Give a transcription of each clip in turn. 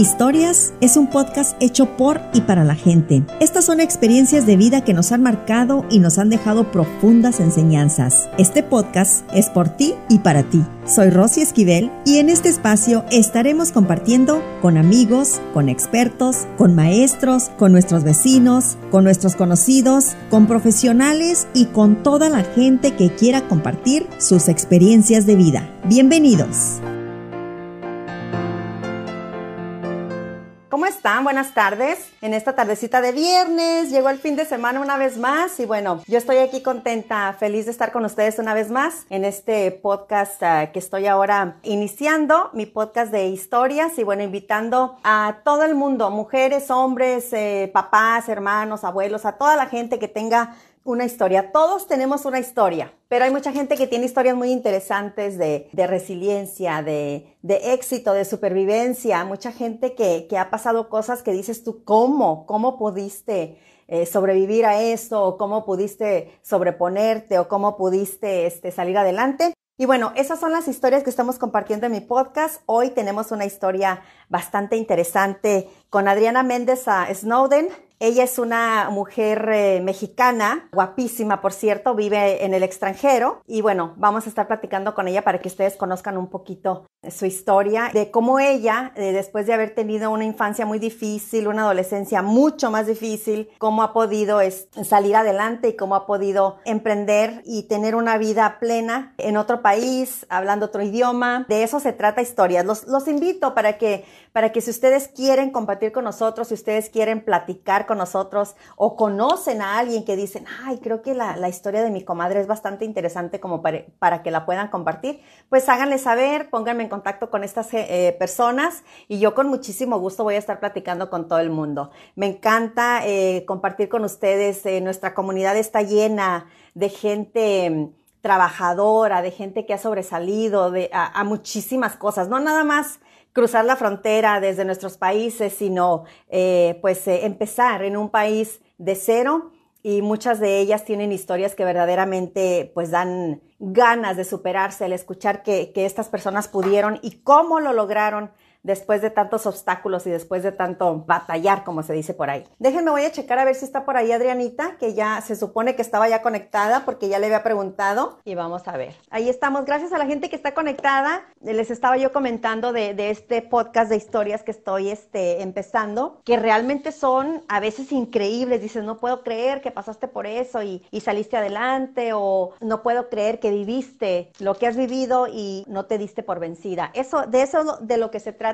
Historias es un podcast hecho por y para la gente. Estas son experiencias de vida que nos han marcado y nos han dejado profundas enseñanzas. Este podcast es por ti y para ti. Soy Rosy Esquivel y en este espacio estaremos compartiendo con amigos, con expertos, con maestros, con nuestros vecinos, con nuestros conocidos, con profesionales y con toda la gente que quiera compartir sus experiencias de vida. Bienvenidos. ¿Cómo están? Buenas tardes. En esta tardecita de viernes llegó el fin de semana una vez más y bueno, yo estoy aquí contenta, feliz de estar con ustedes una vez más en este podcast uh, que estoy ahora iniciando, mi podcast de historias y bueno, invitando a todo el mundo, mujeres, hombres, eh, papás, hermanos, abuelos, a toda la gente que tenga una historia. Todos tenemos una historia, pero hay mucha gente que tiene historias muy interesantes de, de resiliencia, de, de, éxito, de supervivencia. Mucha gente que, que, ha pasado cosas que dices tú, ¿cómo? ¿Cómo pudiste eh, sobrevivir a esto? ¿O cómo pudiste sobreponerte? ¿O cómo pudiste este, salir adelante? Y bueno, esas son las historias que estamos compartiendo en mi podcast. Hoy tenemos una historia bastante interesante con Adriana Méndez a Snowden. Ella es una mujer eh, mexicana, guapísima, por cierto, vive en el extranjero. Y bueno, vamos a estar platicando con ella para que ustedes conozcan un poquito su historia, de cómo ella, eh, después de haber tenido una infancia muy difícil, una adolescencia mucho más difícil, cómo ha podido es, salir adelante y cómo ha podido emprender y tener una vida plena en otro país, hablando otro idioma. De eso se trata historias. Los, los invito para que, para que si ustedes quieren compartir con nosotros, si ustedes quieren platicar con nosotros o conocen a alguien que dicen, ay, creo que la, la historia de mi comadre es bastante interesante como para, para, que la puedan compartir, pues háganle saber, pónganme en contacto con estas eh, personas y yo con muchísimo gusto voy a estar platicando con todo el mundo. Me encanta eh, compartir con ustedes, eh, nuestra comunidad está llena de gente mm, trabajadora, de gente que ha sobresalido de, a muchísimas cosas, no nada más cruzar la frontera desde nuestros países, sino eh, pues eh, empezar en un país de cero. Y muchas de ellas tienen historias que verdaderamente pues dan ganas de superarse al escuchar que, que estas personas pudieron y cómo lo lograron después de tantos obstáculos y después de tanto batallar, como se dice por ahí. Déjenme, voy a checar a ver si está por ahí Adrianita, que ya se supone que estaba ya conectada porque ya le había preguntado y vamos a ver. Ahí estamos. Gracias a la gente que está conectada. Les estaba yo comentando de, de este podcast de historias que estoy este, empezando, que realmente son a veces increíbles. Dices, no puedo creer que pasaste por eso y, y saliste adelante o no puedo creer que viviste lo que has vivido y no te diste por vencida. Eso, de eso de lo que se trata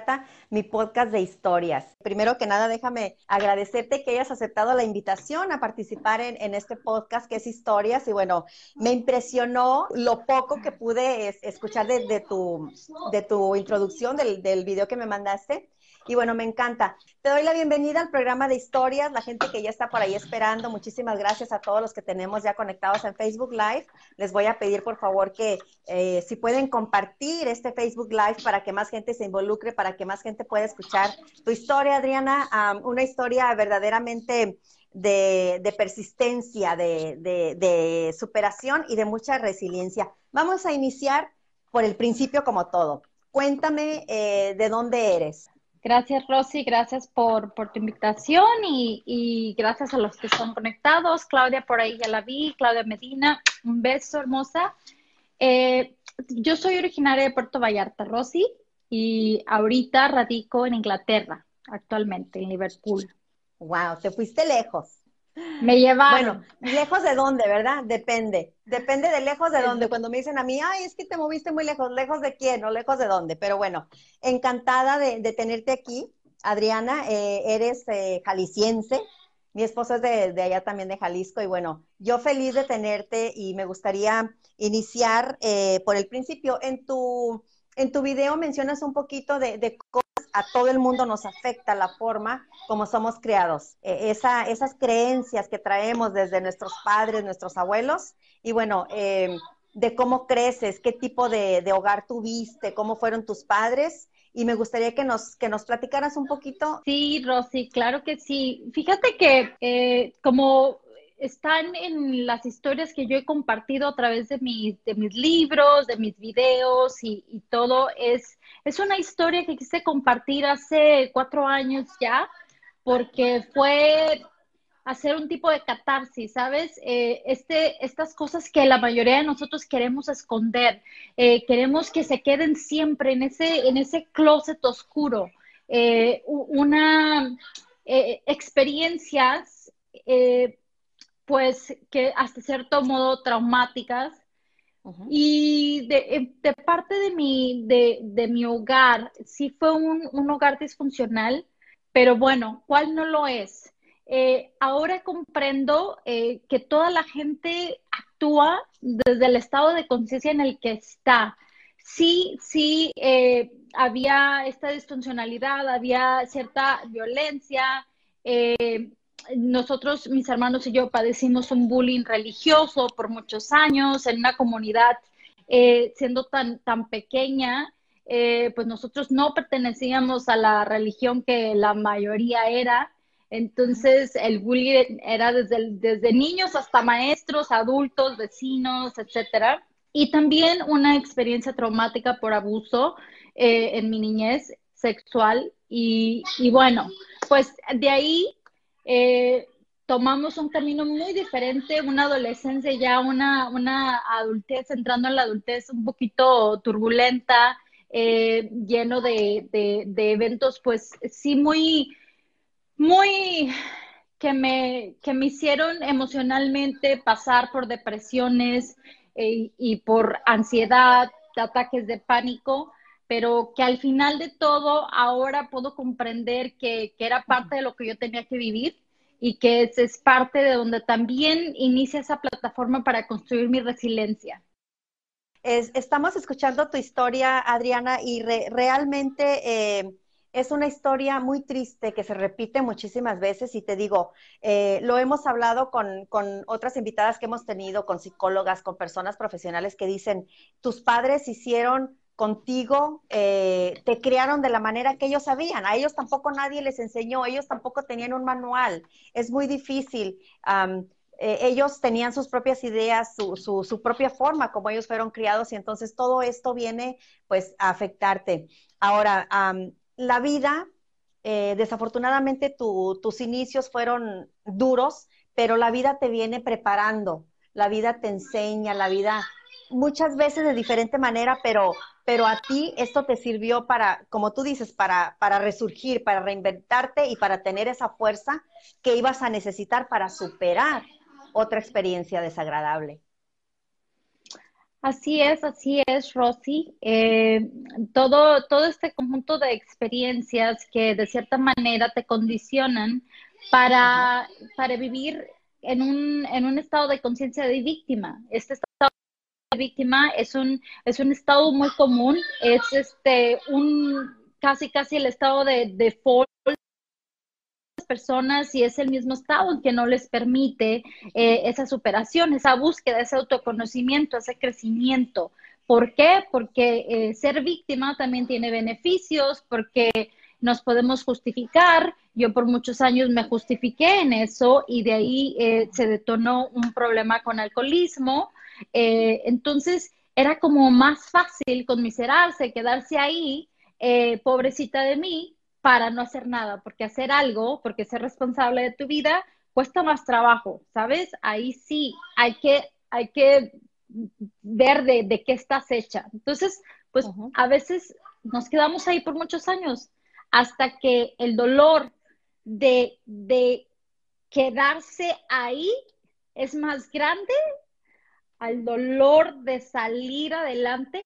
mi podcast de historias. Primero que nada, déjame agradecerte que hayas aceptado la invitación a participar en, en este podcast que es historias. Y bueno, me impresionó lo poco que pude es, escuchar de, tu, de introducción del video que me mandaste. Y bueno, me encanta. Te doy la bienvenida al programa de historias, la gente que ya está por ahí esperando. Muchísimas gracias a todos los que tenemos ya conectados en Facebook Live. Les voy a pedir, por favor, que eh, si pueden compartir este Facebook Live para que más gente se involucre, para que más gente pueda escuchar tu historia, Adriana. Una historia verdaderamente de, persistencia, de superación y de mucha resiliencia. Vamos a iniciar por el principio como todo. Cuéntame eh, de dónde eres. Gracias, Rosy, gracias por, por tu invitación y, y, gracias a los que están conectados. Claudia, por ahí ya la vi, Claudia Medina, un beso, hermosa. Eh, yo soy originaria de Puerto Vallarta, Rosy, y ahorita radico en Inglaterra, actualmente, en Liverpool. Wow, te fuiste lejos. Me llevaron. Bueno, lejos de dónde, ¿verdad? Depende. Depende de lejos de dónde. Cuando me dicen a mí, ay, es que te moviste muy lejos, lejos de quién o lejos de dónde. Pero bueno, encantada de, de tenerte aquí. Adriana, eh, eres eh, jalisciense. Mi esposo es de, de, allá también de Jalisco. Y bueno, yo feliz de tenerte y me gustaría iniciar eh, por el principio. En tu, en tu video mencionas un poquito de, de cómo a todo el mundo nos afecta la forma como somos criados, eh, esa, esas creencias que traemos desde nuestros padres, nuestros abuelos, y bueno, eh, de cómo creces, qué tipo de, de, hogar tuviste, cómo fueron tus padres. Y me gustaría que nos, que nos platicaras un poquito. Sí, Rosy, claro que sí. Fíjate que eh, como están en las historias que yo he compartido a través de mis, de mis libros, de mis videos y, todo. Es, es una historia que quise compartir hace cuatro años ya, porque fue hacer un tipo de catarsis, ¿sabes? Eh, este, estas cosas que la mayoría de nosotros queremos esconder, eh, queremos que se queden siempre en ese, en ese closet oscuro. Eh, una experiencias, pues, que hasta cierto modo traumáticas. Y de, parte de mi, de, de, mi hogar, sí fue un, un hogar disfuncional, pero bueno, ¿cuál no lo es? Eh, ahora comprendo eh, que toda la gente actúa desde el estado de conciencia en el que está. Sí, sí, eh, había esta disfuncionalidad, había cierta violencia. Nosotros, mis hermanos y yo, padecimos un bullying religioso por muchos años en una comunidad siendo tan, tan pequeña. pues nosotros no pertenecíamos a la religión que la mayoría era. Entonces, el bullying era desde, desde niños hasta maestros, adultos, vecinos, etcétera. Y también una experiencia traumática por abuso eh, en mi niñez sexual. Y, bueno, pues de ahí eh, tomamos un camino muy diferente, una adolescencia ya, una, una adultez, entrando en la adultez un poquito turbulenta, eh, lleno de, de eventos, pues sí, muy muy que me, que me hicieron emocionalmente pasar por depresiones eh, y por ansiedad, ataques de pánico, pero que al final de todo ahora puedo comprender que, era parte de lo que yo tenía que vivir y que es, es parte de donde también inicia esa plataforma para construir mi resiliencia. estamos escuchando tu historia, Adriana, y realmente... Eh, es una historia muy triste que se repite muchísimas veces y te digo, eh, lo hemos hablado con, otras invitadas que hemos tenido, con psicólogas, con personas profesionales que dicen, tus padres hicieron contigo, eh, te criaron de la manera que ellos sabían, a ellos tampoco nadie les enseñó, ellos tampoco tenían un manual, es muy difícil. Eh, ellos tenían sus propias ideas, su, su, propia forma como ellos fueron criados y entonces todo esto viene pues a afectarte. Ahora, la vida, eh, desafortunadamente tus inicios fueron duros, pero la vida te viene preparando, la vida te enseña, la vida muchas veces de diferente manera, pero, pero a ti esto te sirvió para, como tú dices, para, para resurgir, para reinventarte y para tener esa fuerza que ibas a necesitar para superar otra experiencia desagradable. Así es, así es, Rosy. Eh, todo, todo este conjunto de experiencias que de cierta manera te condicionan para, para vivir en un, en un estado de conciencia de víctima. Este víctima es un, es un estado muy común, es este un casi casi el estado de default personas y es el mismo estado que no les permite eh, esa superación, esa búsqueda, ese autoconocimiento, ese crecimiento. ¿Por qué? Porque eh, ser víctima también tiene beneficios, porque nos podemos justificar. Yo por muchos años me justifiqué en eso y de ahí eh, se detonó un problema con alcoholismo. Entonces era como más fácil conmiserarse, quedarse ahí, pobrecita de mí, para no hacer nada, porque hacer algo, porque ser responsable de tu vida, cuesta más trabajo, ¿sabes? Ahí sí hay que, hay que ver de, qué estás hecha. Entonces, pues a veces nos quedamos ahí por muchos años, hasta que el dolor de, de quedarse ahí es más grande al dolor de salir adelante,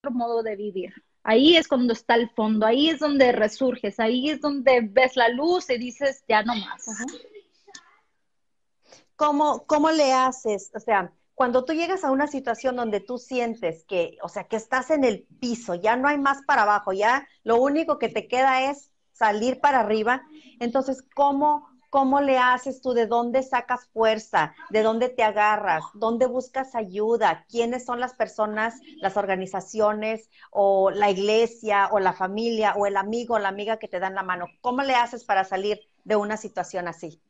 otro modo de vivir. Ahí es cuando está el fondo, ahí es donde resurges, ahí es donde ves la luz y dices, ya no más. ¿Cómo, ¿Cómo le haces? O sea, cuando tú llegas a una situación donde tú sientes que, o sea, que estás en el piso, ya no hay más para abajo, ya lo único que te queda es salir para arriba, entonces, ¿cómo, ¿Cómo le haces tú? ¿De dónde sacas fuerza? ¿De dónde te agarras? ¿Dónde buscas ayuda? ¿Quiénes son las personas, las organizaciones o la iglesia o la familia o el amigo o la amiga que te dan la mano? ¿Cómo le haces para salir de una situación así?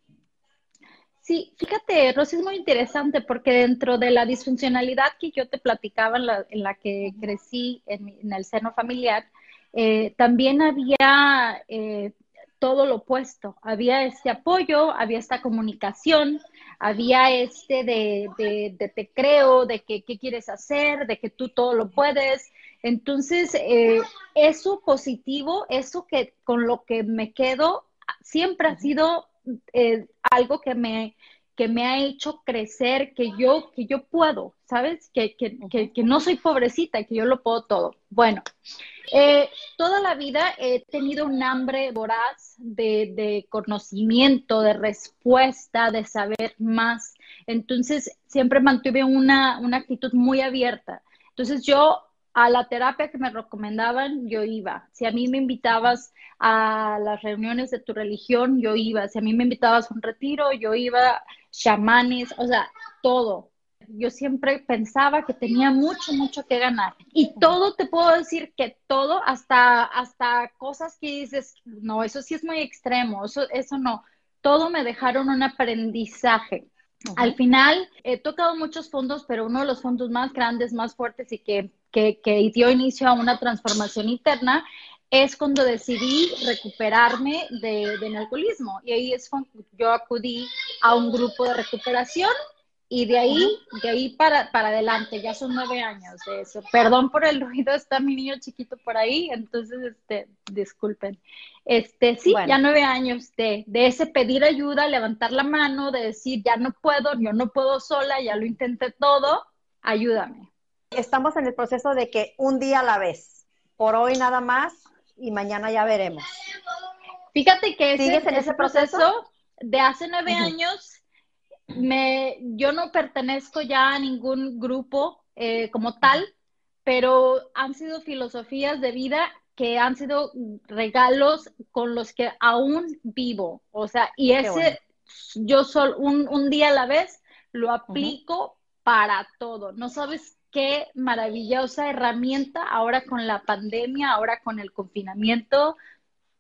Sí, fíjate, Rosy, es muy interesante porque dentro de la disfuncionalidad que yo te platicaba en la, que crecí en, el seno familiar, eh, también había eh, todo lo opuesto. Había este apoyo, había esta comunicación, había este de, de, te creo, de que qué quieres hacer, de que tú todo lo puedes. Entonces, eh, eso positivo, eso que con lo que me quedo, siempre ha sido eh, algo que me, que me ha hecho crecer, que yo, que yo puedo, ¿sabes? Que, que, que, no soy pobrecita, que yo lo puedo todo. Bueno, eh, toda la vida he tenido un hambre voraz de, de, conocimiento, de respuesta, de saber más. Entonces, siempre mantuve una, una actitud muy abierta. Entonces, yo a la terapia que me recomendaban, yo iba. Si a mí me invitabas a las reuniones de tu religión, yo iba. Si a mí me invitabas a un retiro, yo iba. Chamanes, o sea, todo. Yo siempre pensaba que tenía mucho, mucho que ganar. Y todo, te puedo decir que todo, hasta, hasta cosas que dices, no, eso sí es muy extremo, eso, eso no. Todo me dejaron un aprendizaje. Al final, he tocado muchos fondos, pero uno de los fondos más grandes, más fuertes y que que, dio inicio a una transformación interna, es cuando decidí recuperarme de, del alcoholismo. Y ahí es cuando yo acudí a un grupo de recuperación y de ahí, de ahí para, para adelante, ya son nueve años de eso. Perdón por el ruido, está mi niño chiquito por ahí, entonces, este, disculpen. Este, sí, ya nueve años de, de ese pedir ayuda, levantar la mano, de decir, ya no puedo, yo no puedo sola, ya lo intenté todo, ayúdame estamos en el proceso de que un día a la vez, por hoy nada más y mañana ya veremos. Fíjate que ¿Sigues en ese proceso? de hace nueve años, me, yo no pertenezco ya a ningún grupo eh, como tal, pero han sido filosofías de vida que han sido regalos con los que aún vivo. O sea, y ese, yo solo un, un, día a la vez lo aplico para todo. No sabes qué maravillosa herramienta ahora con la pandemia, ahora con el confinamiento,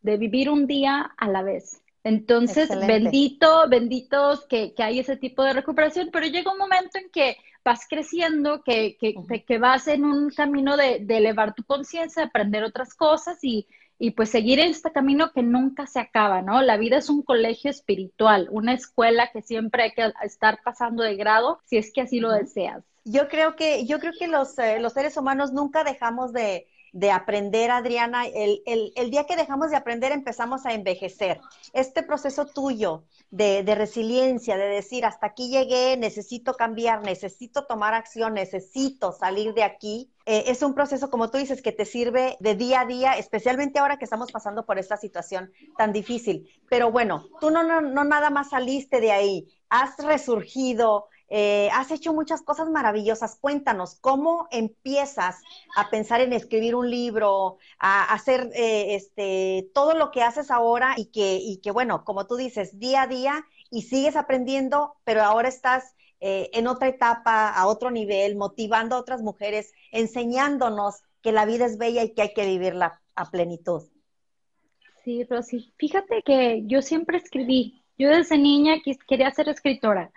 de vivir un día a la vez. Entonces, bendito, benditos que, que, hay ese tipo de recuperación, pero llega un momento en que vas creciendo, que, que, que vas en un camino de, de elevar tu conciencia, aprender otras cosas y, y pues seguir en este camino que nunca se acaba, ¿no? La vida es un colegio espiritual, una escuela que siempre hay que estar pasando de grado si es que así lo deseas. Yo creo que, yo creo que los, eh, los seres humanos nunca dejamos de, de aprender, Adriana. El, el, el, día que dejamos de aprender empezamos a envejecer. Este proceso tuyo de, de, resiliencia, de decir, hasta aquí llegué, necesito cambiar, necesito tomar acción, necesito salir de aquí, eh, es un proceso, como tú dices, que te sirve de día a día, especialmente ahora que estamos pasando por esta situación tan difícil. Pero bueno, tú no, no, no nada más saliste de ahí, has resurgido, eh, has hecho muchas cosas maravillosas. Cuéntanos, ¿cómo empiezas a pensar en escribir un libro, a hacer eh, este, todo lo que haces ahora y que, y que, bueno, como tú dices, día a día y sigues aprendiendo, pero ahora estás eh, en otra etapa, a otro nivel, motivando a otras mujeres, enseñándonos que la vida es bella y que hay que vivirla a plenitud? Sí, Rosy, fíjate que yo siempre escribí. Yo desde niña quería ser escritora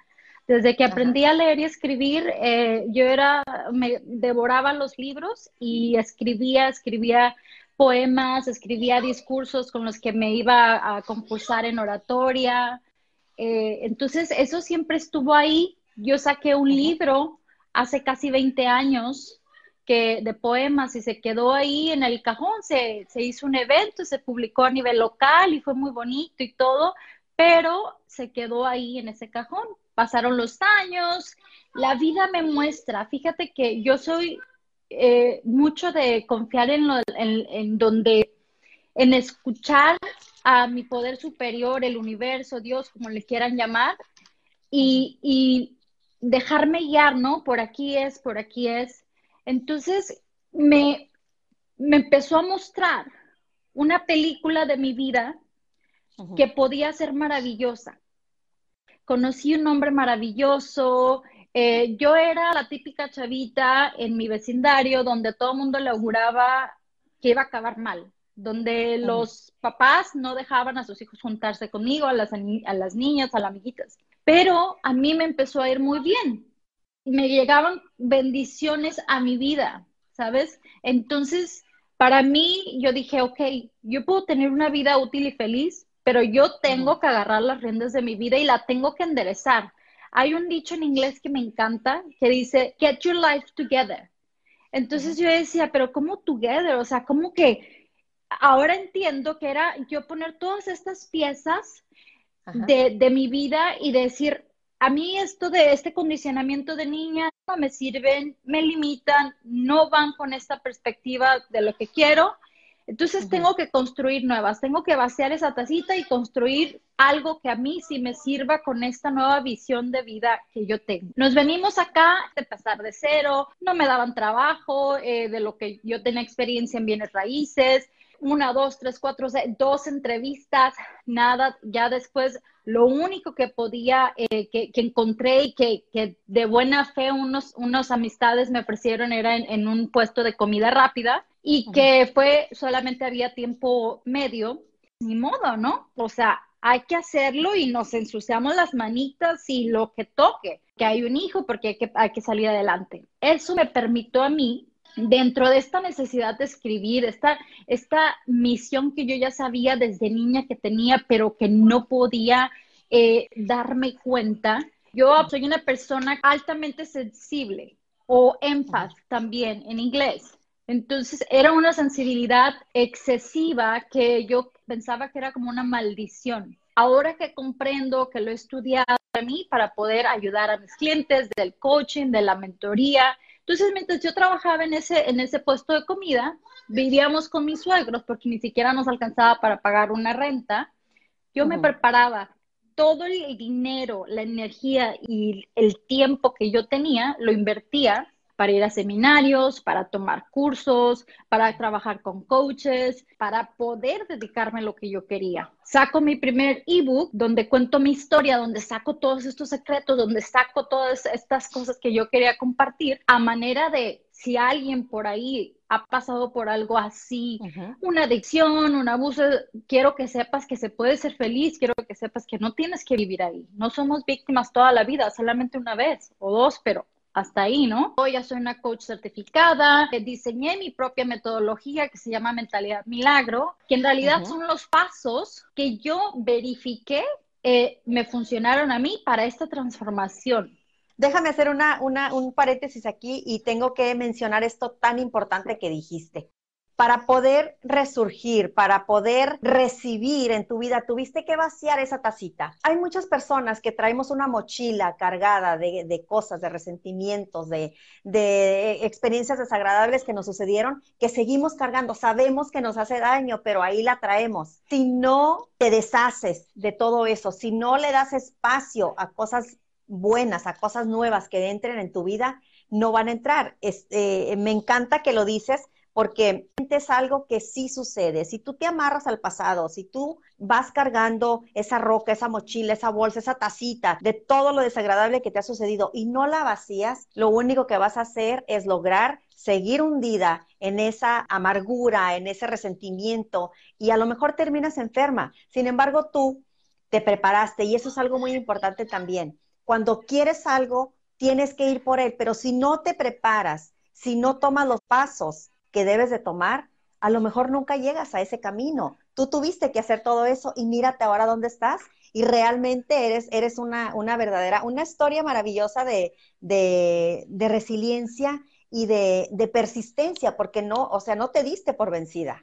desde que aprendí a leer y escribir, eh, yo era, me devoraba los libros y escribía, escribía poemas, escribía discursos con los que me iba a concursar en oratoria. Eh, entonces, eso siempre estuvo ahí. Yo saqué un libro hace casi 20 años que, de poemas y se quedó ahí en el cajón. Se, se hizo un evento, se publicó a nivel local y fue muy bonito y todo, pero se quedó ahí en ese cajón pasaron los años, la vida me muestra, fíjate que yo soy eh, mucho de confiar en, lo, en, donde, en escuchar a mi poder superior, el universo, Dios, como le quieran llamar, y, y dejarme guiar, ¿no? Por aquí es, por aquí es. Entonces, me, me empezó a mostrar una película de mi vida que podía ser maravillosa conocí un hombre maravilloso. Eh, yo era la típica chavita en mi vecindario donde todo el mundo le auguraba que iba a acabar mal, donde los papás no dejaban a sus hijos juntarse conmigo, a las, a las niñas, a las amiguitas. pero a mí me empezó a ir muy bien. Me llegaban bendiciones a mi vida, ¿sabes? Entonces, para mí, yo dije, ok, yo puedo tener una vida útil y feliz, pero yo tengo que agarrar las riendas de mi vida y la tengo que enderezar. Hay un dicho en inglés que me encanta que dice, get your life together. Entonces yo decía, pero ¿cómo together? O sea, ¿cómo que ahora entiendo que era yo poner todas estas piezas de, de, mi vida y decir, a mí esto de este condicionamiento de niña no me sirven, me limitan, no van con esta perspectiva de lo que quiero. Entonces tengo que construir nuevas, tengo que vaciar esa tacita y construir algo que a mí sí me sirva con esta nueva visión de vida que yo tengo. Nos venimos acá de pasar de cero, no me daban trabajo, eh, de lo que yo tenía experiencia en bienes raíces, una, dos, tres, cuatro, dos entrevistas, nada, ya después lo único que podía, eh, que, encontré y que, de buena fe unos, unos amistades me ofrecieron era en, un puesto de comida rápida y que fue, solamente había tiempo medio, ni modo, ¿no? O sea, hay que hacerlo y nos ensuciamos las manitas y lo que toque, que hay un hijo porque hay que, hay que salir adelante. Eso me permitió a mí dentro de esta necesidad de escribir, esta, esta misión que yo ya sabía desde niña que tenía, pero que no podía eh, darme cuenta, yo soy una persona altamente sensible o empath también en inglés. Entonces era una sensibilidad excesiva que yo pensaba que era como una maldición. Ahora que comprendo que lo he estudiado a mí para poder ayudar a mis clientes del coaching, de la mentoría, entonces, mientras yo trabajaba en ese, en ese puesto de comida, vivíamos con mis suegros porque ni siquiera nos alcanzaba para pagar una renta. Yo me preparaba todo el dinero, la energía y el tiempo que yo tenía, lo invertía para ir a seminarios, para tomar cursos, para trabajar con coaches, para poder dedicarme a lo que yo quería. Saco mi primer ebook donde cuento mi historia, donde saco todos estos secretos, donde saco todas estas cosas que yo quería compartir a manera de si alguien por ahí ha pasado por algo así, una adicción, un abuso, quiero que sepas que se puede ser feliz, quiero que sepas que no tienes que vivir ahí. No somos víctimas toda la vida, solamente una vez o dos, pero hasta ahí, ¿no? Hoy ya soy una coach certificada, eh, diseñé mi propia metodología que se llama Mentalidad Milagro, que en realidad son los pasos que yo verifiqué eh, me funcionaron a mí para esta transformación. Déjame hacer una, una, un paréntesis aquí y tengo que mencionar esto tan importante que dijiste para poder resurgir, para poder recibir en tu vida, tuviste que vaciar esa tacita. Hay muchas personas que traemos una mochila cargada de, cosas, de resentimientos, de, experiencias desagradables que nos sucedieron, que seguimos cargando. Sabemos que nos hace daño, pero ahí la traemos. Si no te deshaces de todo eso, si no le das espacio a cosas buenas, a cosas nuevas que entren en tu vida, no van a entrar. Este, me encanta que lo dices porque es algo que sí sucede. Si tú te amarras al pasado, si tú vas cargando esa roca, esa mochila, esa bolsa, esa tacita de todo lo desagradable que te ha sucedido y no la vacías, lo único que vas a hacer es lograr seguir hundida en esa amargura, en ese resentimiento y a lo mejor terminas enferma. Sin embargo, tú te preparaste y eso es algo muy importante también. Cuando quieres algo, tienes que ir por él, pero si no te preparas, si no tomas los pasos que debes de tomar, a lo mejor nunca llegas a ese camino. Tú tuviste que hacer todo eso y mírate ahora dónde estás y realmente eres, eres una, una verdadera, una historia maravillosa de, de, resiliencia y de, persistencia, porque no, o sea, no te diste por vencida.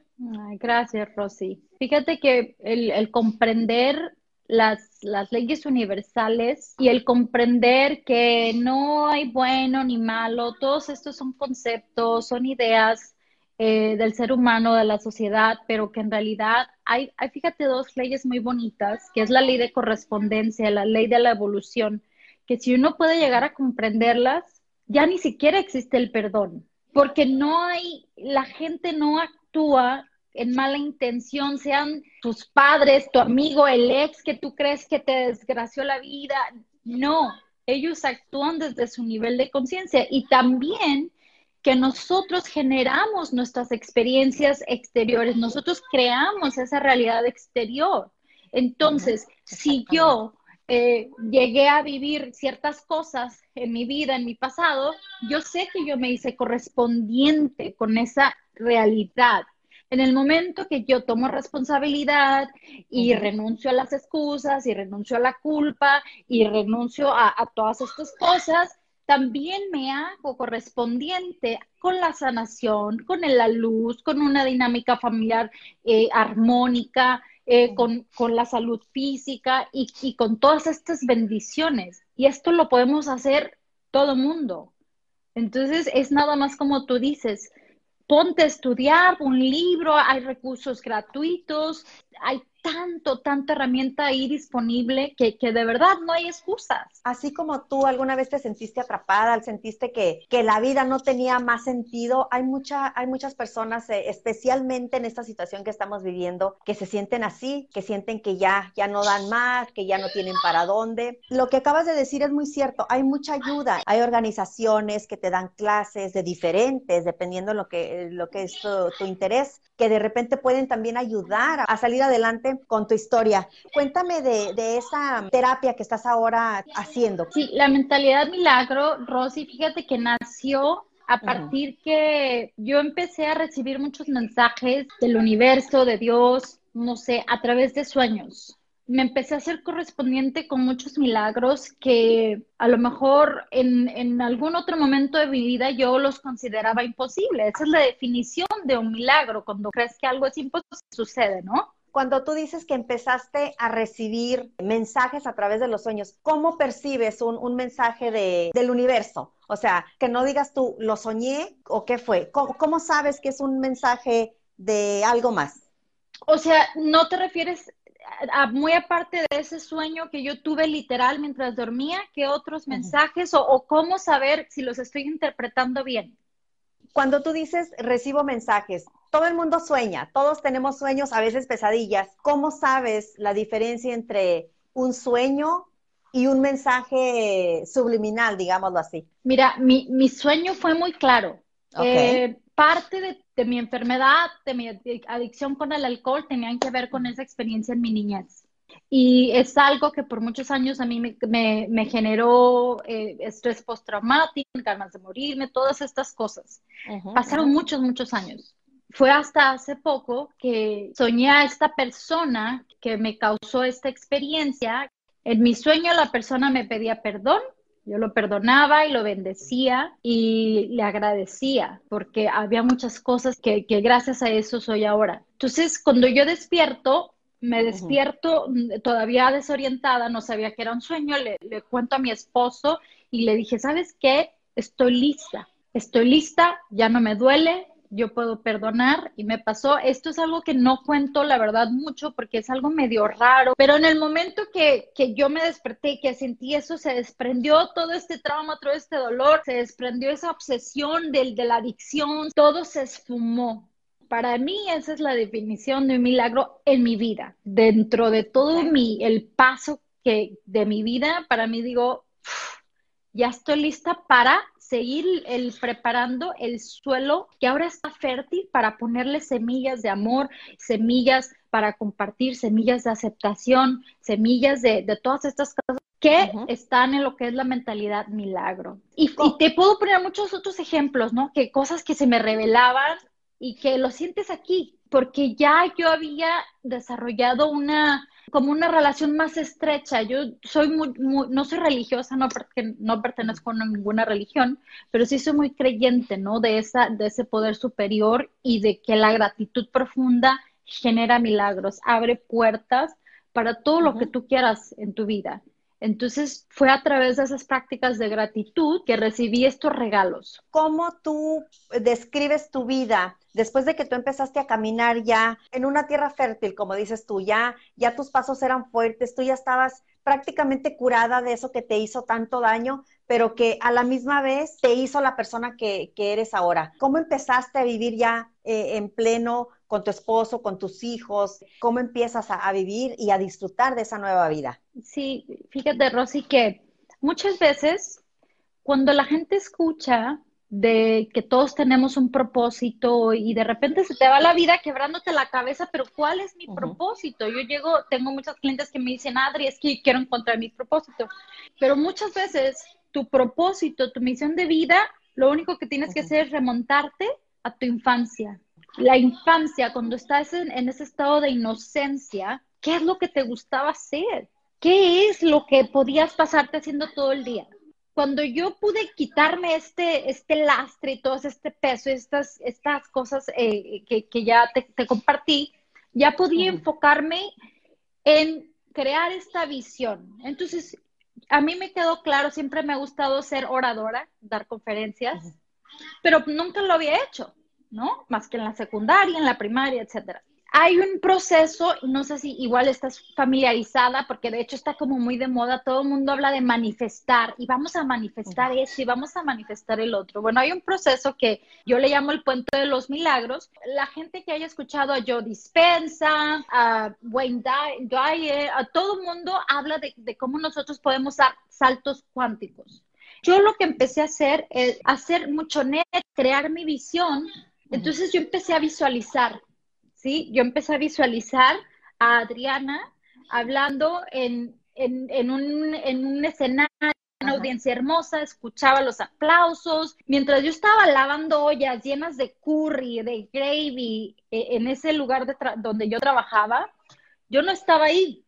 gracias, Rosy. Fíjate que el, el comprender las, las, leyes universales y el comprender que no hay bueno ni malo, todos estos son conceptos, son ideas eh, del ser humano, de la sociedad, pero que en realidad hay, hay, fíjate, dos leyes muy bonitas, que es la ley de correspondencia, la ley de la evolución, que si uno puede llegar a comprenderlas, ya ni siquiera existe el perdón, porque no hay, la gente no actúa en mala intención, sean tus padres, tu amigo, el ex que tú crees que te desgració la vida, no, ellos actúan desde su nivel de conciencia. Y también que nosotros generamos nuestras experiencias exteriores, nosotros creamos esa realidad exterior. Entonces, si yo eh, llegué a vivir ciertas cosas en mi vida, en mi pasado, yo sé que yo me hice correspondiente con esa realidad. En el momento que yo tomo responsabilidad y renuncio a las excusas y renuncio a la culpa y renuncio a, todas estas cosas, también me hago correspondiente con la sanación, con la luz, con una dinámica familiar eh, armónica, eh, con, la salud física y, y, con todas estas bendiciones. Y esto lo podemos hacer todo mundo. Entonces es nada más como tú dices, ponte a estudiar un libro, hay recursos gratuitos, hay tanto, tanta herramienta ahí disponible que, que, de verdad no hay excusas. Así como tú alguna vez te sentiste atrapada, sentiste que, que la vida no tenía más sentido, hay, mucha, hay muchas personas, eh, especialmente en esta situación que estamos viviendo, que se sienten así, que sienten que ya, ya no dan más, que ya no tienen para dónde. Lo que acabas de decir es muy cierto, hay mucha ayuda, hay organizaciones que te dan clases de diferentes, dependiendo lo que, lo que es tu, tu interés, que de repente pueden también ayudar a salir adelante con tu historia. Cuéntame de, esa terapia que estás ahora haciendo. Sí, la mentalidad milagro, Rosy, fíjate que nació a partir que yo empecé a recibir muchos mensajes del universo, de Dios, no sé, a través de sueños me empecé a ser correspondiente con muchos milagros que a lo mejor en, en, algún otro momento de mi vida yo los consideraba imposibles. Esa es la definición de un milagro, cuando crees que algo es imposible, sucede, ¿no? Cuando tú dices que empezaste a recibir mensajes a través de los sueños, ¿cómo percibes un, mensaje del universo? O sea, que no digas tú, lo soñé o qué fue. ¿Cómo, sabes que es un mensaje de algo más? O sea, no te refieres a, muy aparte de ese sueño que yo tuve literal mientras dormía, ¿qué otros mensajes o, cómo saber si los estoy interpretando bien? Cuando tú dices recibo mensajes, todo el mundo sueña, todos tenemos sueños, a veces pesadillas. ¿Cómo sabes la diferencia entre un sueño y un mensaje subliminal, digámoslo así? Mira, mi, sueño fue muy claro. Eh, parte de, mi enfermedad, de mi adicción con el alcohol, tenían que ver con esa experiencia en mi niñez. Y es algo que por muchos años a mí me, generó eh, estrés postraumático, ganas de morirme, todas estas cosas. Pasaron muchos, muchos años fue hasta hace poco que soñé a esta persona que me causó esta experiencia. En mi sueño la persona me pedía perdón, yo lo perdonaba y lo bendecía y le agradecía porque había muchas cosas que, gracias a eso soy ahora. Entonces, cuando yo despierto, me despierto todavía desorientada, no sabía que era un sueño, le, le cuento a mi esposo y le dije, ¿sabes qué? Estoy lista, estoy lista, ya no me duele, yo puedo perdonar y me pasó. Esto es algo que no cuento, la verdad, mucho porque es algo medio raro, pero en el momento que, que yo me desperté, que sentí eso, se desprendió todo este trauma, todo este dolor, se desprendió esa obsesión del, de la adicción, todo se esfumó. Para mí esa es la definición de un milagro en mi vida. Dentro de todo mi, el paso que de mi vida, para mí digo, ya estoy lista para seguir el, preparando el suelo que ahora está fértil para ponerle semillas de amor, semillas para compartir, semillas de aceptación, semillas de, todas estas cosas que están en lo que es la mentalidad milagro. Y, y, te puedo poner muchos otros ejemplos, ¿no? Que cosas que se me revelaban y que lo sientes aquí, porque ya yo había desarrollado una como una relación más estrecha. Yo soy muy, no soy religiosa, no, porque no pertenezco a ninguna religión, pero sí soy muy creyente, ¿no? De, esa, de ese poder superior y de que la gratitud profunda genera milagros, abre puertas para todo lo que tú quieras en tu vida. Entonces fue a través de esas prácticas de gratitud que recibí estos regalos. ¿Cómo tú describes tu vida después de que tú empezaste a caminar ya en una tierra fértil, como dices tú, ya, ya tus pasos eran fuertes, tú ya estabas prácticamente curada de eso que te hizo tanto daño, pero que a la misma vez te hizo la persona que, eres ahora. ¿Cómo empezaste a vivir ya eh, en pleno con tu esposo, con tus hijos? ¿Cómo empiezas a, vivir y a disfrutar de esa nueva vida? Sí, fíjate, Rosy, que muchas veces cuando la gente escucha de que todos tenemos un propósito y de repente se te va la vida quebrándote la cabeza, pero ¿cuál es mi propósito? Yo llego, tengo muchas clientes que me dicen, Adri, es que quiero encontrar mi propósito, pero muchas veces tu propósito, tu misión de vida, lo único que tienes que hacer es remontarte a tu infancia. La infancia, cuando estás en, en ese estado de inocencia, ¿qué es lo que te gustaba hacer? ¿Qué es lo que podías pasarte haciendo todo el día? cuando yo pude quitarme este, este lastre y todo este peso, estas, estas cosas eh, que, ya te, compartí, ya podía enfocarme en crear esta visión. Entonces, a mí me quedó claro, siempre me ha gustado ser oradora, dar conferencias, pero nunca lo había hecho, ¿no? Más que en la secundaria, en la primaria, etcétera hay un proceso, no sé si igual estás familiarizada, porque de hecho está como muy de moda, todo el mundo habla de manifestar y vamos a manifestar eso y vamos a manifestar el otro. Bueno, hay un proceso que yo le llamo el puente de los milagros. La gente que haya escuchado a Joe Dispensa, a Wayne Dyer, a todo el mundo habla de, de cómo nosotros podemos dar saltos cuánticos. Yo lo que empecé a hacer es hacer mucho net, crear mi visión. Entonces yo empecé a visualizar ¿sí? Yo empecé a visualizar a Adriana hablando en, un, escenario, una audiencia hermosa, escuchaba los aplausos, mientras yo estaba lavando ollas llenas de curry, de gravy, e, en ese lugar donde yo trabajaba, yo no estaba ahí,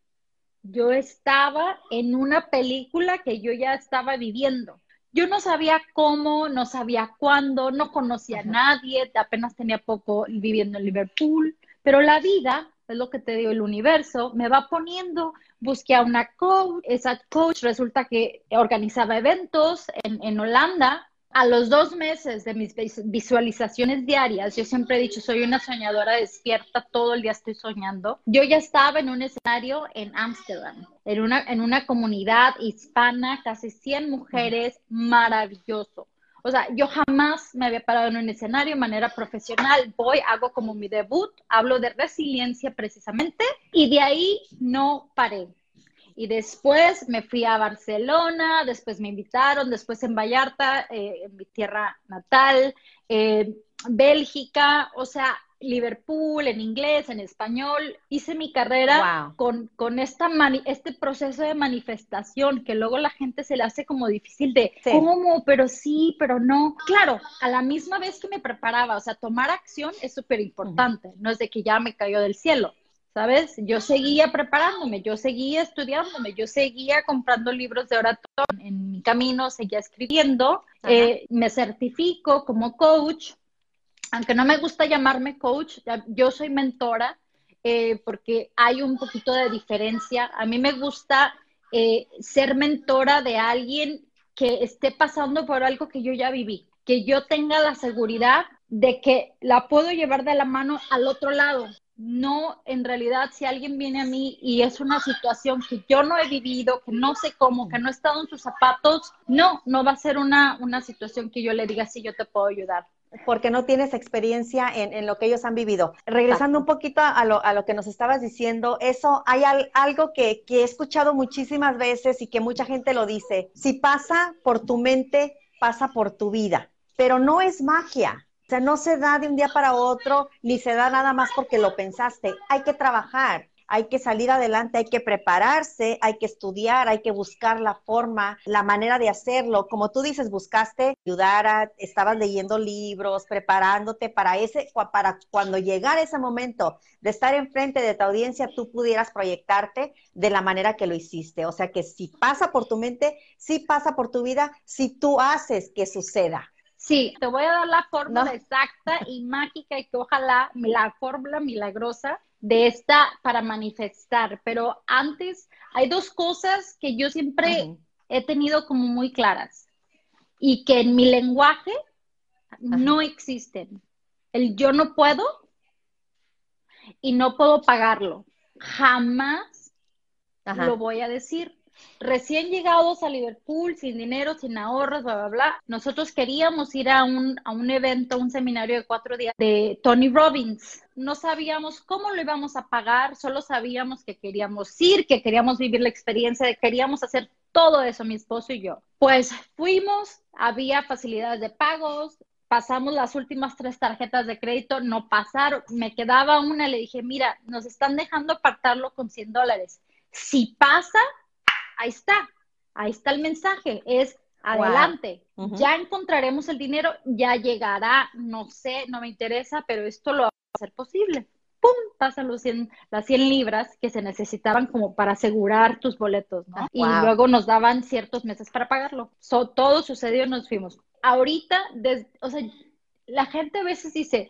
yo estaba en una película que yo ya estaba viviendo. Yo no sabía cómo, no sabía cuándo, no conocía a nadie, apenas tenía poco viviendo en Liverpool. Pero la vida, es lo que te digo, el universo, me va poniendo, busqué a una coach, esa coach resulta que organizaba eventos en, en Holanda. A los dos meses de mis visualizaciones diarias, yo siempre he dicho, soy una soñadora despierta, todo el día estoy soñando. Yo ya estaba en un escenario en Ámsterdam, en una, en una comunidad hispana, casi 100 mujeres, maravilloso o sea, yo jamás me había parado en un escenario de manera profesional. Voy, hago como mi debut, hablo de resiliencia precisamente y de ahí no paré. Y después me fui a Barcelona, después me invitaron, después en Vallarta, eh, en mi tierra natal, eh, Bélgica, o sea, Liverpool, en inglés, en español. Hice mi carrera con, con esta este proceso de manifestación que luego la gente se le hace como difícil de cómo, pero sí, pero no. Claro, a la misma vez que me preparaba, o sea, tomar acción es súper importante, no es de que ya me cayó del cielo. ¿Sabes? Yo seguía preparándome, yo seguía estudiándome, yo seguía comprando libros de oratoria en mi camino, seguía escribiendo, eh, me certifico como coach, aunque no me gusta llamarme coach, yo soy mentora eh, porque hay un poquito de diferencia. A mí me gusta eh, ser mentora de alguien que esté pasando por algo que yo ya viví, que yo tenga la seguridad de que la puedo llevar de la mano al otro lado. No, en realidad, si alguien viene a mí y es una situación que yo no he vivido, que no sé cómo, que no he estado en sus zapatos, no, no va a ser una, una situación que yo le diga, sí, yo te puedo ayudar porque no tienes experiencia en, lo que ellos han vivido. Regresando un poquito a lo, a lo, que nos estabas diciendo, eso hay algo que, que, he escuchado muchísimas veces y que mucha gente lo dice, si pasa por tu mente, pasa por tu vida, pero no es magia. O sea, no se da de un día para otro, ni se da nada más porque lo pensaste. Hay que trabajar, hay que salir adelante, hay que prepararse, hay que estudiar, hay que buscar la forma, la manera de hacerlo. Como tú dices, buscaste ayudar, a, estabas leyendo libros, preparándote para ese, para cuando llegara ese momento de estar enfrente de tu audiencia, tú pudieras proyectarte de la manera que lo hiciste. O sea que si pasa por tu mente, si pasa por tu vida, si tú haces que suceda. Sí, te voy a dar la fórmula exacta y mágica y que ojalá la fórmula milagrosa de esta para manifestar. Pero antes hay dos cosas que yo siempre he tenido como muy claras y que en mi lenguaje no existen. El yo no puedo y no puedo pagarlo. Jamás lo voy a decir recién llegados a Liverpool, sin dinero, sin ahorros, bla, bla, bla, nosotros queríamos ir a un, a un evento, un seminario de cuatro días de Tony Robbins. No sabíamos cómo lo íbamos a pagar, solo sabíamos que queríamos ir, que queríamos vivir la experiencia, que queríamos hacer todo eso, mi esposo y yo. Pues fuimos, había facilidades de pagos, pasamos las últimas tres tarjetas de crédito, no pasaron, me quedaba una, le dije, mira, nos están dejando apartarlo con 100 dólares. Si pasa, ahí está, ahí está el mensaje, es adelante, ya encontraremos el dinero, ya llegará, no sé, no me interesa, pero esto lo va a hacer posible. ¡Pum! Pasan los 100, las 100 libras que se necesitaban como para asegurar tus boletos, ¿no? Y luego nos daban ciertos meses para pagarlo. todo sucedió y nos fuimos. Ahorita, o sea, la gente a veces dice,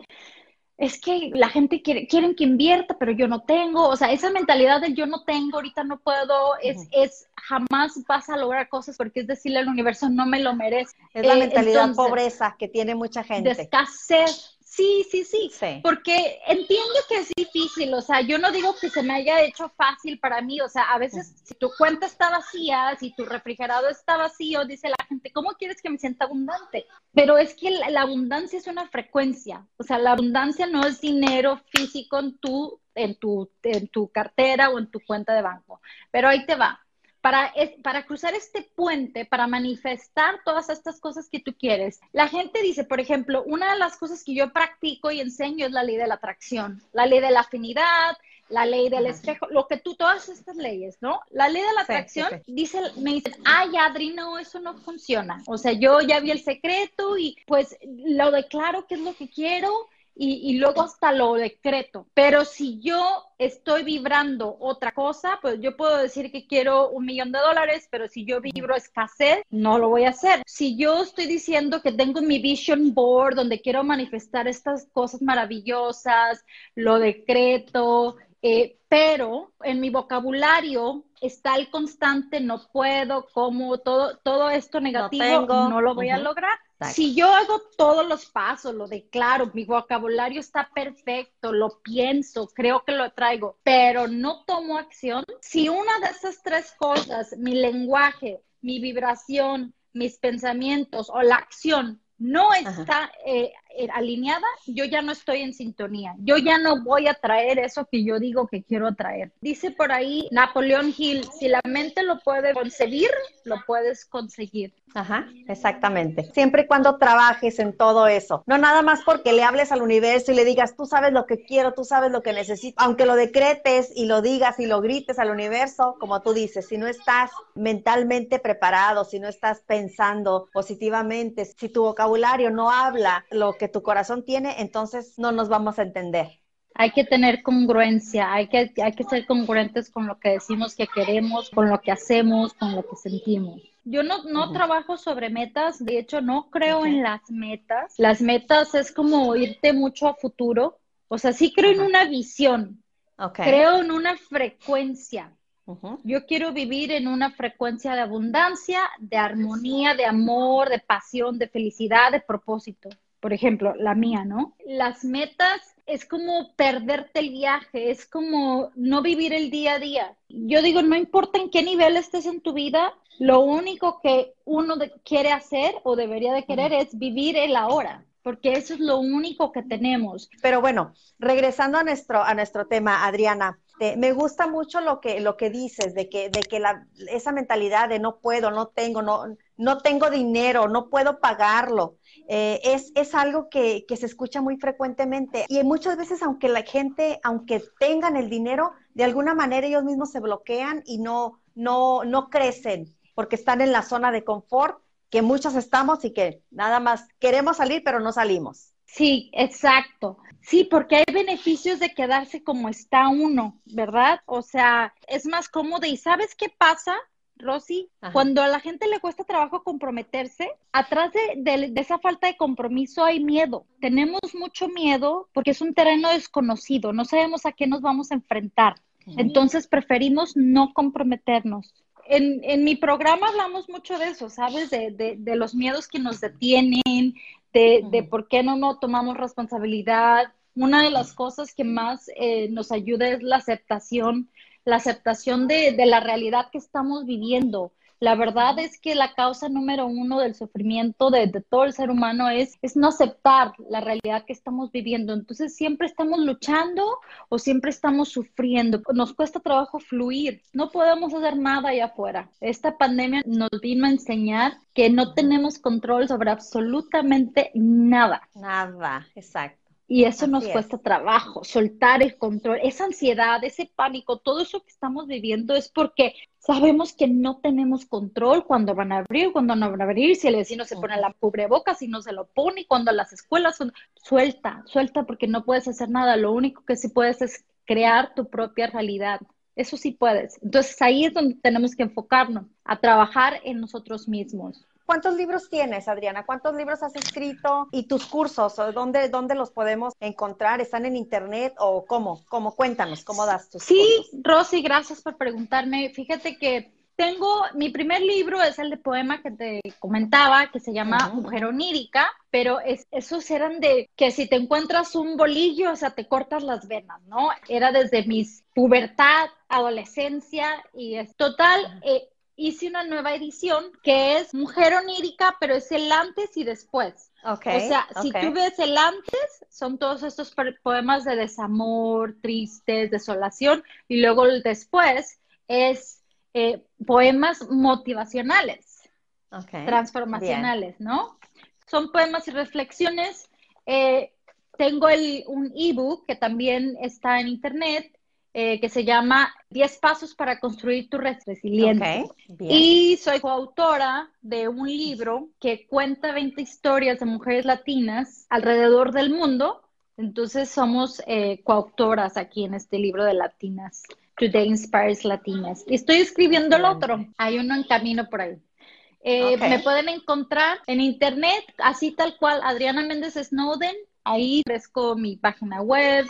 es que la gente quiere, quieren que invierta, pero yo no tengo, o sea, esa mentalidad del yo no tengo, ahorita no puedo, es, es jamás vas a lograr cosas porque es decirle al universo, no me lo merece. Es la mentalidad pobreza que tiene mucha gente. De escasez, Sí, sí, sí, porque entiendo que es difícil, o sea, yo no digo que se me haya hecho fácil para mí, o sea, a veces si tu cuenta está vacía, si tu refrigerador está vacío, dice la gente, ¿cómo quieres que me sienta abundante? Pero es que la, abundancia es una frecuencia, o sea, la abundancia no es dinero físico en tu, en tu, en tu cartera o en tu cuenta de banco, pero ahí te va para, para cruzar este puente, para manifestar todas estas cosas que tú quieres. La gente dice, por ejemplo, una de las cosas que yo practico y enseño es la ley de la atracción, la ley de la afinidad, la ley del espejo, lo que tú, todas estas leyes, ¿no? La ley de la atracción dice, me dicen, ay, Adri, no, eso no funciona. O sea, yo ya vi el secreto y pues lo declaro que es lo que quiero y, luego hasta lo decreto. Pero si yo estoy vibrando otra cosa, pues yo puedo decir que quiero un millón de dólares, pero si yo vibro escasez, no lo voy a hacer. Si yo estoy diciendo que tengo mi vision board donde quiero manifestar estas cosas maravillosas, lo decreto, eh, pero en mi vocabulario está el constante no puedo, como todo, todo esto negativo, no, lo voy a lograr. Si yo hago todos los pasos, lo declaro, mi vocabulario está perfecto, lo pienso, creo que lo traigo, pero no tomo acción, si una de esas tres cosas, mi lenguaje, mi vibración, mis pensamientos o la acción no está eh, eh, alineada, yo ya no estoy en sintonía. Yo ya no voy a traer eso que yo digo que quiero traer. Dice por ahí Napoleón Hill, si la mente lo puede concebir, lo puedes conseguir. Ajá, exactamente. Siempre y cuando trabajes en todo eso. No nada más porque le hables al universo y le digas, tú sabes lo que quiero, tú sabes lo que necesito. Aunque lo decretes y lo digas y lo grites al universo, como tú dices, si no estás mentalmente preparado, si no estás pensando positivamente, si tu vocabulario no habla lo que tu corazón tiene, entonces no nos vamos a entender. Hay que tener congruencia, hay que, hay que ser congruentes con lo que decimos que queremos, con lo que hacemos, con lo que sentimos. Yo no, no trabajo sobre metas, de hecho no creo en las metas. Las metas es como irte mucho a futuro. O sea, sí creo en una visión, creo en una frecuencia. Yo quiero vivir en una frecuencia de abundancia, de armonía, de amor, de pasión, de felicidad, de propósito por ejemplo, la mía, ¿no? Las metas es como perderte el viaje, es como no vivir el día a día. Yo digo, no importa en qué nivel estés en tu vida, lo único que uno quiere hacer o debería de querer es vivir el ahora porque eso es lo único que tenemos. Pero bueno, regresando a nuestro, a nuestro tema, Adriana, me gusta mucho lo que, lo que dices, de que, de que la, esa mentalidad de no puedo, no tengo, no, no tengo dinero, no puedo pagarlo. Eh, es, es, algo que, que, se escucha muy frecuentemente y muchas veces aunque la gente, aunque tengan el dinero, de alguna manera ellos mismos se bloquean y no, no, no crecen porque están en la zona de confort que muchos estamos y que nada más queremos salir pero no salimos. Sí, exacto. Sí, porque hay beneficios de quedarse como está uno, ¿verdad? O sea, es más cómodo. ¿Y sabes qué pasa? Rosy, cuando a la gente le cuesta trabajo comprometerse, atrás de, esa falta de compromiso hay miedo. Tenemos mucho miedo porque es un terreno desconocido, no sabemos a qué nos vamos a enfrentar. Entonces preferimos no comprometernos. En, mi programa hablamos mucho de eso, ¿sabes? De, los miedos que nos detienen, de, por qué no, no tomamos responsabilidad. Una de las cosas que más eh, nos ayuda es la aceptación la aceptación de, la realidad que estamos viviendo. La verdad es que la causa número uno del sufrimiento de, todo el ser humano es, es no aceptar la realidad que estamos viviendo. Entonces siempre estamos luchando o siempre estamos sufriendo. Nos cuesta trabajo fluir. No podemos hacer nada allá afuera. Esta pandemia nos vino a enseñar que no tenemos control sobre absolutamente nada. Nada, exacto. Y eso nos cuesta trabajo, soltar el control, esa ansiedad, ese pánico, todo eso que estamos viviendo es porque sabemos que no tenemos control cuando van a abrir, cuando no van a abrir, si el vecino se pone la cubreboca, si no se lo pone, cuando las escuelas son... Suelta, suelta porque no puedes hacer nada, lo único que sí puedes es crear tu propia realidad. Eso sí puedes. Entonces ahí es donde tenemos que enfocarnos, a trabajar en nosotros mismos. ¿Cuántos libros tienes, Adriana? ¿Cuántos libros has escrito? ¿Y tus cursos? ¿Dónde, dónde los podemos encontrar? ¿Están en internet o cómo? ¿Cómo? Cuéntanos, ¿cómo das tus Sí, Rosy, gracias por preguntarme. Fíjate que tengo, mi primer libro es el de poema que te comentaba, que se llama Mujer Onírica, pero es, esos eran de que si te encuentras un bolillo, o sea, te cortas las venas, ¿no? Era desde mis pubertad, adolescencia y es total, eh, hice una nueva edición que es Mujer Onírica, pero es el antes y después. Okay, o sea, si tú ves el antes, son todos estos poemas de desamor, tristes, desolación, y luego el después es eh, poemas motivacionales, transformacionales, ¿no? Son poemas y reflexiones. Eh, tengo el, un ebook que también está en internet eh, que se llama 10 pasos para construir tu resiliencia. y soy coautora de un libro que cuenta 20 historias de mujeres latinas alrededor del mundo. Entonces somos eh, coautoras aquí en este libro de Latinas. Today Inspires Latinas. Y estoy escribiendo el otro. Hay uno en camino por ahí. Eh, me pueden encontrar en internet, así tal cual, Adriana Méndez Snowden. Ahí ofrezco mi página web,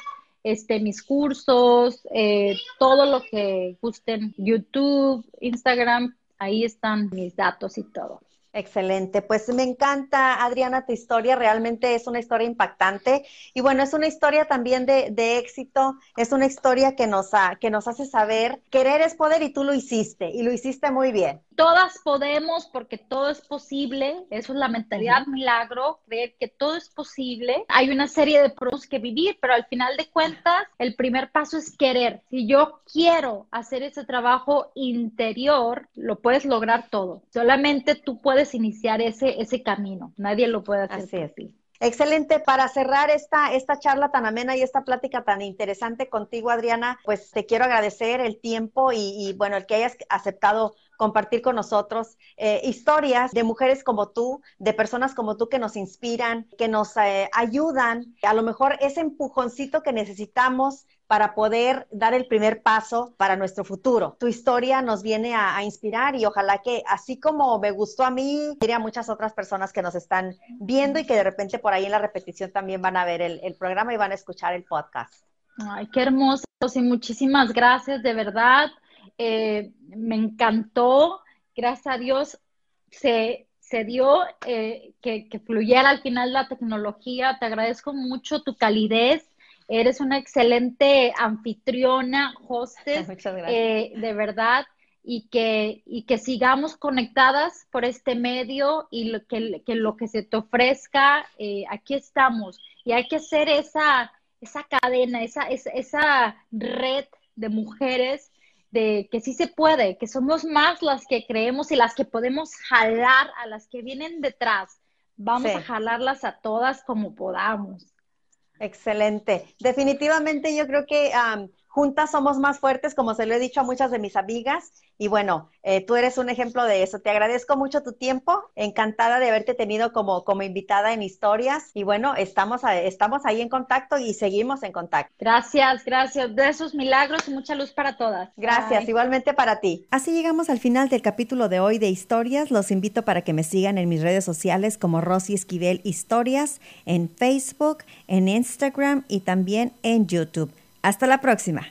este, mis cursos, eh, todo lo que gusten, YouTube, Instagram, ahí están mis datos y todo. Excelente, pues me encanta, Adriana, tu historia, realmente es una historia impactante. Y bueno, es una historia también de, de éxito, es una historia que nos, que nos hace saber, querer es poder y tú lo hiciste y lo hiciste muy bien todas podemos porque todo es posible, eso es la mentalidad milagro, creer que todo es posible. Hay una serie de pros que vivir, pero al final de cuentas el primer paso es querer. Si yo quiero hacer ese trabajo interior, lo puedes lograr todo. Solamente tú puedes iniciar ese, ese camino, nadie lo puede hacer así Excelente. Para cerrar esta, esta charla tan amena y esta plática tan interesante contigo, Adriana, pues te quiero agradecer el tiempo y, bueno, el que hayas aceptado compartir con nosotros eh, historias de mujeres como tú, de personas como tú que nos inspiran, que nos eh, ayudan, a lo mejor ese empujoncito que necesitamos para poder dar el primer paso para nuestro futuro. Tu historia nos viene a, inspirar y ojalá que así como me gustó a mí, diría a muchas otras personas que nos están viendo y que de repente por ahí en la repetición también van a ver el, programa y van a escuchar el podcast. Ay, qué hermoso y muchísimas gracias, de verdad. Eh, me encantó, gracias a Dios se, dio eh, que, fluyera al final la tecnología. Te agradezco mucho tu calidez. Eres una excelente anfitriona, hostess, eh, de verdad, y que, y que sigamos conectadas por este medio y lo que, lo que se te ofrezca, aquí estamos. Y hay que hacer esa, esa cadena, esa, esa, esa red de mujeres de que sí se puede, que somos más las que creemos y las que podemos jalar a las que vienen detrás. Vamos a jalarlas a todas como podamos. Excelente. Definitivamente yo creo que juntas somos más fuertes, como se lo he dicho a muchas de mis amigas. Y bueno, eh, tú eres un ejemplo de eso. Te agradezco mucho tu tiempo. Encantada de haberte tenido como, como invitada en historias. Y bueno, estamos, estamos ahí en contacto y seguimos en contacto. Gracias, gracias. De esos milagros y mucha luz para todas. Gracias, igualmente para ti. Así llegamos al final del capítulo de hoy de historias. Los invito para que me sigan en mis redes sociales como Rosy Esquivel Historias, en Facebook, en Instagram y también en YouTube. Hasta la próxima.